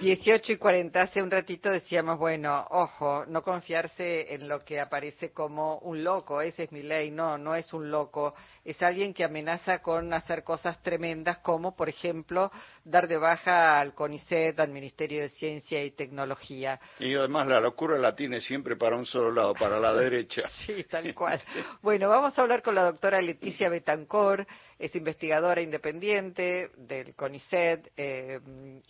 18 y 40, hace un ratito decíamos, bueno, ojo, no confiarse en lo que aparece como un loco, ese es mi ley, no, no es un loco, es alguien que amenaza con hacer cosas tremendas como, por ejemplo, dar de baja al CONICET, al Ministerio de Ciencia y Tecnología. Y además la locura la tiene siempre para un solo lado, para la derecha. sí, tal cual. Bueno, vamos a hablar con la doctora Leticia Betancor, es investigadora independiente del CONICET eh,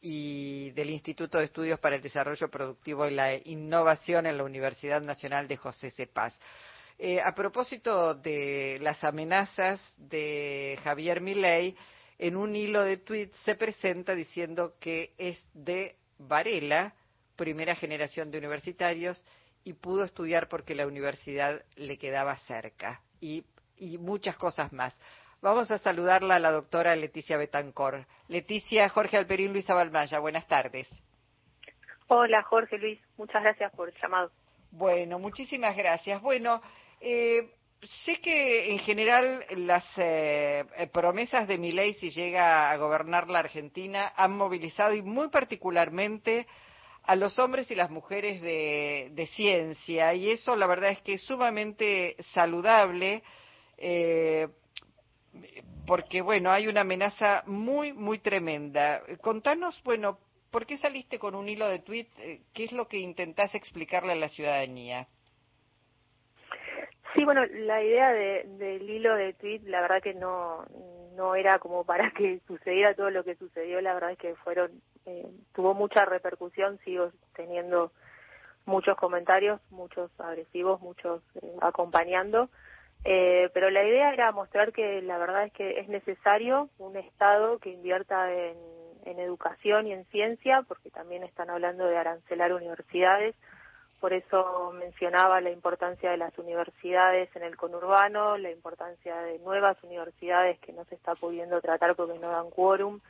y del Instituto de Estudios para el Desarrollo Productivo y la Innovación en la Universidad Nacional de José C. Paz. Eh, a propósito de las amenazas de Javier Milei, en un hilo de tweets se presenta diciendo que es de Varela, primera generación de universitarios, y pudo estudiar porque la universidad le quedaba cerca, y, y muchas cosas más. Vamos a saludarla a la doctora Leticia Betancor. Leticia, Jorge Alperín, Luisa Balmaya, buenas tardes. Hola, Jorge Luis, muchas gracias por el llamado. Bueno, muchísimas gracias. Bueno, eh, sé que en general las eh, promesas de mi ley, si llega a gobernar la Argentina, han movilizado y muy particularmente a los hombres y las mujeres de, de ciencia. Y eso la verdad es que es sumamente saludable. Eh, porque bueno, hay una amenaza muy, muy tremenda. Contanos, bueno, ¿por qué saliste con un hilo de tweet? Eh, ¿Qué es lo que intentás explicarle a la ciudadanía? Sí, bueno, la idea del hilo de tweet, la verdad que no, no era como para que sucediera todo lo que sucedió, la verdad es que fueron, eh, tuvo mucha repercusión, sigo teniendo muchos comentarios, muchos agresivos, muchos eh, acompañando. Eh, pero la idea era mostrar que la verdad es que es necesario un Estado que invierta en, educación y en ciencia, porque también están hablando de arancelar universidades. Por eso mencionaba la importancia de las universidades en el conurbano, la importancia de nuevas universidades que no se está pudiendo tratar porque no dan quórum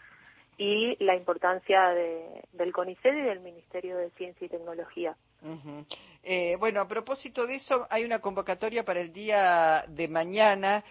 y la importancia de, del CONICET y del Ministerio de Ciencia y Tecnología. Eh, bueno, a propósito de eso, hay una convocatoria para el día de mañana.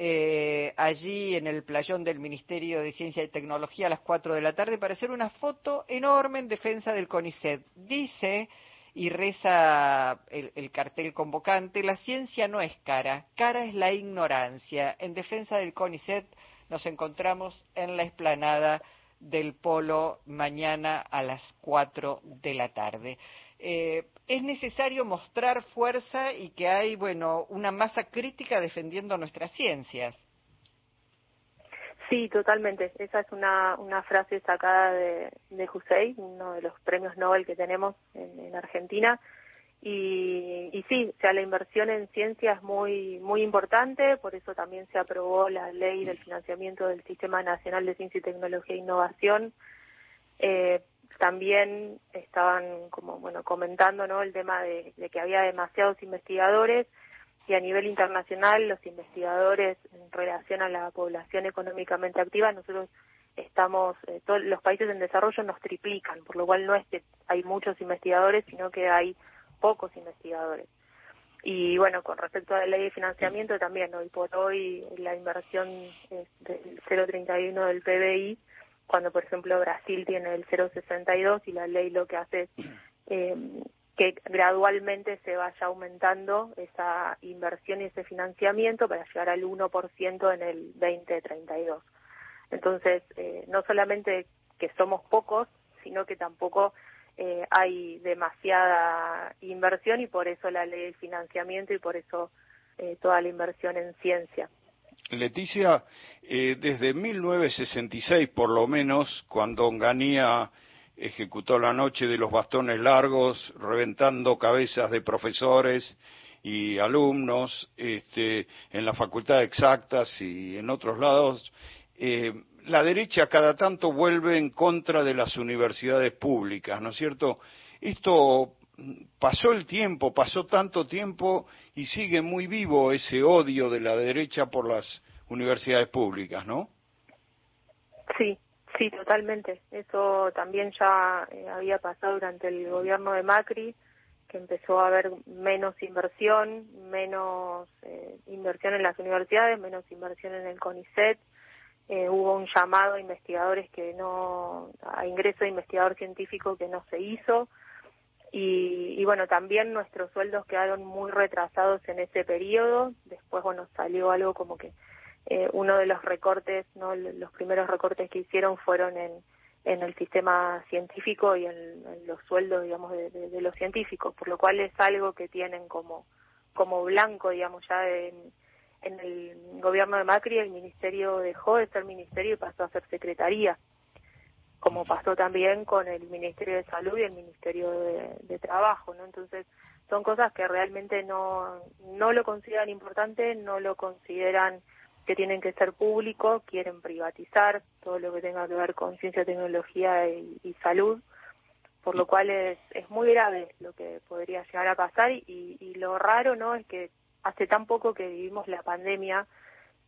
Eh, allí en el playón del Ministerio de Ciencia y Tecnología a las 4 de la tarde para hacer una foto enorme en defensa del CONICET. Dice y reza el, el, cartel convocante, la ciencia no es cara, cara es la ignorancia. En defensa del CONICET nos encontramos en la explanada del Polo mañana a las 4 de la tarde. Eh, es necesario mostrar fuerza y que hay, bueno, una masa crítica defendiendo nuestras ciencias. Sí, totalmente. Esa es una, una frase sacada de, de Hussein, uno de los premios Nobel que tenemos en, en Argentina, y, y sí, o sea, la inversión en ciencia es muy, muy importante, por eso también se aprobó la ley del financiamiento del Sistema Nacional de Ciencia y Tecnología e Innovación. Eh, también estaban como bueno comentando no el tema de, que había demasiados investigadores y a nivel internacional los investigadores en relación a la población económicamente activa nosotros estamos eh, todos los países en desarrollo nos triplican por lo cual no es que hay muchos investigadores sino que hay pocos investigadores. Y bueno, con respecto a la ley de financiamiento también, hoy por hoy la inversión del 0,31 del PBI, cuando por ejemplo Brasil tiene el 0,62 y la ley lo que hace es eh, que gradualmente se vaya aumentando esa inversión y ese financiamiento para llegar al 1% en el 2032. Entonces, eh, no solamente que somos pocos, sino que tampoco eh, hay demasiada inversión y por eso la ley de financiamiento y por eso eh, toda la inversión en ciencia. Leticia, eh, desde 1966 por lo menos, cuando Onganía ejecutó la noche de los bastones largos, reventando cabezas de profesores y alumnos este, en la Facultad de Exactas y en otros lados, eh, la derecha cada tanto vuelve en contra de las universidades públicas, ¿no es cierto? Esto pasó el tiempo, pasó tanto tiempo y sigue muy vivo ese odio de la derecha por las universidades públicas, ¿no? Sí, sí, totalmente. Eso también ya eh, había pasado durante el gobierno de Macri, que empezó a haber menos inversión, menos eh, inversión en las universidades, menos inversión en el CONICET, eh, hubo un llamado a investigadores que no, a ingreso de investigador científico que no se hizo. Y, y, bueno, también nuestros sueldos quedaron muy retrasados en ese periodo. Después, bueno, salió algo como que eh, uno de los recortes, no los primeros recortes que hicieron fueron en, en el sistema científico y en, los sueldos, digamos, de, de, los científicos, por lo cual es algo que tienen como, como blanco, digamos, ya en, en el gobierno de Macri el ministerio dejó de ser ministerio y pasó a ser secretaría, como pasó también con el Ministerio de Salud y el Ministerio de, Trabajo, ¿no? Entonces, son cosas que realmente no, no lo consideran importante, no lo consideran que tienen que ser públicos, quieren privatizar todo lo que tenga que ver con ciencia, tecnología y, salud, por lo cual es, es muy grave lo que podría llegar a pasar y, y lo raro no es que hace tan poco que vivimos la pandemia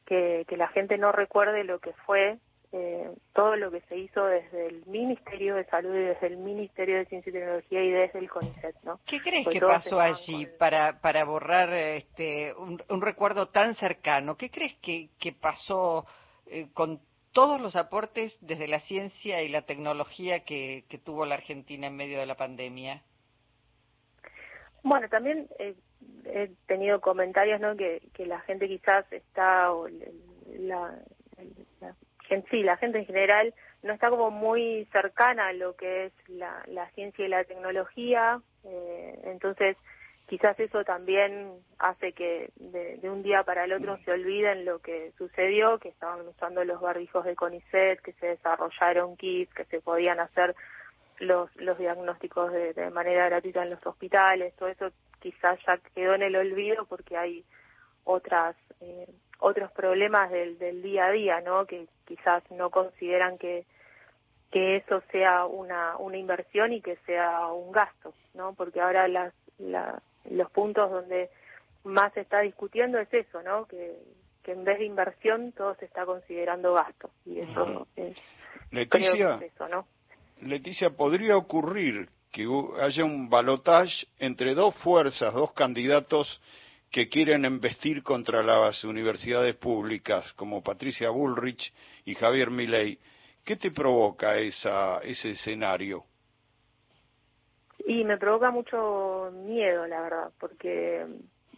que la gente no recuerde lo que fue eh, todo lo que se hizo desde el Ministerio de Salud y desde el Ministerio de Ciencia y Tecnología y desde el CONICET, ¿no? ¿Qué crees que pasó allí para, para borrar este, un, un, recuerdo tan cercano? ¿Qué crees que, que pasó eh, con todos los aportes desde la ciencia y la tecnología que, que tuvo la Argentina en medio de la pandemia? Bueno, también eh, he tenido comentarios, ¿no? Que, que la gente quizás está, o la, gente, sí, la gente en general no está como muy cercana a lo que es la, la ciencia y la tecnología, eh, entonces quizás eso también hace que de, de, un día para el otro se olviden lo que sucedió, que estaban usando los barbijos de CONICET, que se desarrollaron kits, que se podían hacer los, los diagnósticos de, de manera gratuita en los hospitales, todo eso quizás ya quedó en el olvido porque hay otras eh, otros problemas del, del día a día, ¿no? Que quizás no consideran que que eso sea una una inversión y que sea un gasto, ¿no? Porque ahora las la, los puntos donde más se está discutiendo es eso, ¿no? Que que en vez de inversión todo se está considerando gasto y eso es Leticia, eso, ¿no? Leticia, podría ocurrir que haya un balotage entre dos fuerzas, dos candidatos que quieren embestir contra las universidades públicas, como Patricia Bullrich y Javier Milei. ¿Qué te provoca esa, ese escenario? Y me provoca mucho miedo, la verdad, porque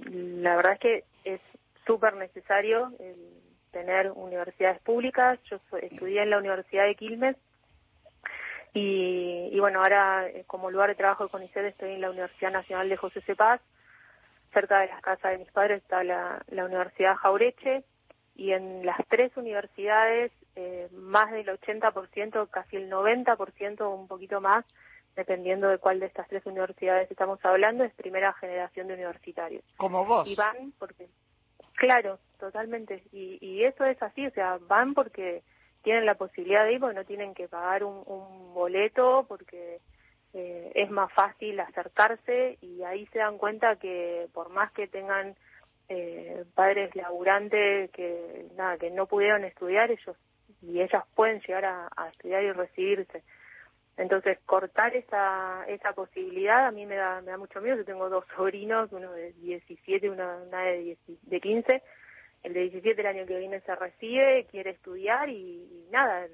la verdad es que es súper necesario tener universidades públicas. Yo estudié en la Universidad de Quilmes y, y bueno, ahora eh, como lugar de trabajo de CONICET estoy en la Universidad Nacional de José C. Cerca de las casas de mis padres está la, la Universidad Jaureche y en las tres universidades eh, más del 80%, casi el 90%, un poquito más, dependiendo de cuál de estas tres universidades estamos hablando, es primera generación de universitarios. Como vos. Y van porque, claro, totalmente. Y, y eso es así, o sea, van porque tienen la posibilidad de ir porque no tienen que pagar un, un boleto porque eh, es más fácil acercarse y ahí se dan cuenta que por más que tengan eh, padres laburantes que nada que no pudieron estudiar ellos y ellas pueden llegar a, estudiar y recibirse. Entonces cortar esa esa posibilidad a mí me da me da mucho miedo. Yo tengo dos sobrinos uno de 17 y una, una de, de 15 el de 17 el año que viene se recibe, quiere estudiar y, nada,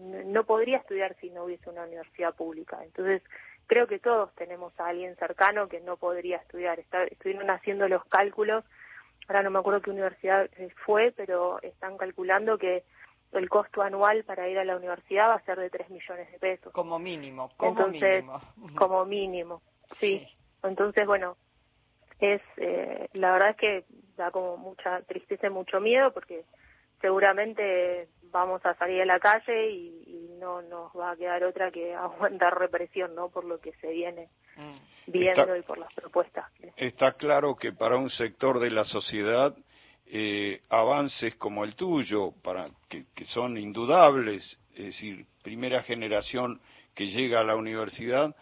no podría estudiar si no hubiese una universidad pública. Entonces, creo que todos tenemos a alguien cercano que no podría estudiar. Está, estuvieron haciendo los cálculos, ahora no me acuerdo qué universidad fue, pero están calculando que el costo anual para ir a la universidad va a ser de 3 millones de pesos. Como mínimo, como mínimo. Como mínimo, sí. Entonces, bueno, es eh, la verdad es que da como mucha tristeza y mucho miedo porque seguramente vamos a salir a la calle y, no nos va a quedar otra que aguantar represión no por lo que se viene mm. viendo y por las propuestas está claro que para un sector de la sociedad eh, avances como el tuyo para que, que son indudables es decir primera generación que llega a la universidad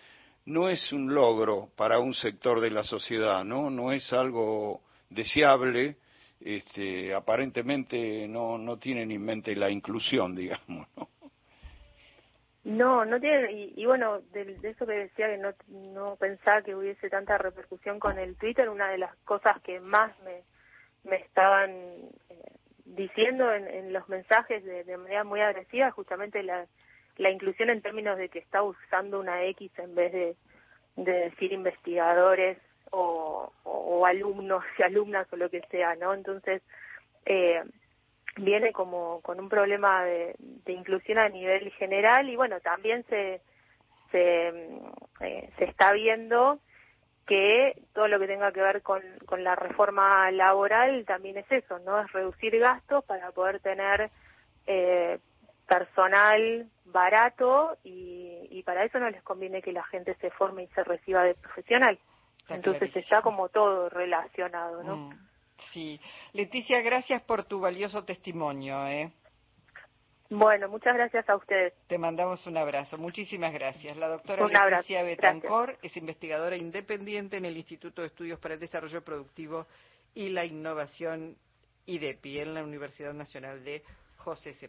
no es un logro para un sector de la sociedad, ¿no? No es algo deseable, este, aparentemente no, no tienen en mente la inclusión, digamos, ¿no? No, no tiene, y, bueno, de, eso que decía que no, no pensaba que hubiese tanta repercusión con el Twitter, una de las cosas que más me, me estaban, eh, diciendo en, los mensajes de, manera muy agresiva justamente la, la inclusión en términos de que está usando una X en vez de, de decir investigadores o, alumnos y alumnas o lo que sea, ¿no? Entonces, eh, viene como con un problema de, de, inclusión a nivel general y bueno, también se, se, eh, se está viendo que todo lo que tenga que ver con, con la reforma laboral también es eso, ¿no? Es reducir gastos para poder tener eh, personal barato y, y para eso no les conviene que la gente se forme y se reciba de profesional. Entonces está como todo relacionado, ¿no? Mm, sí. Leticia, gracias por tu valioso testimonio, ¿eh? Bueno, muchas gracias a ustedes. Te mandamos un abrazo. Muchísimas gracias. La doctora Leticia Betancor es investigadora independiente en el Instituto de Estudios para el Desarrollo Productivo y la Innovación IDEPI en la Universidad Nacional de José C.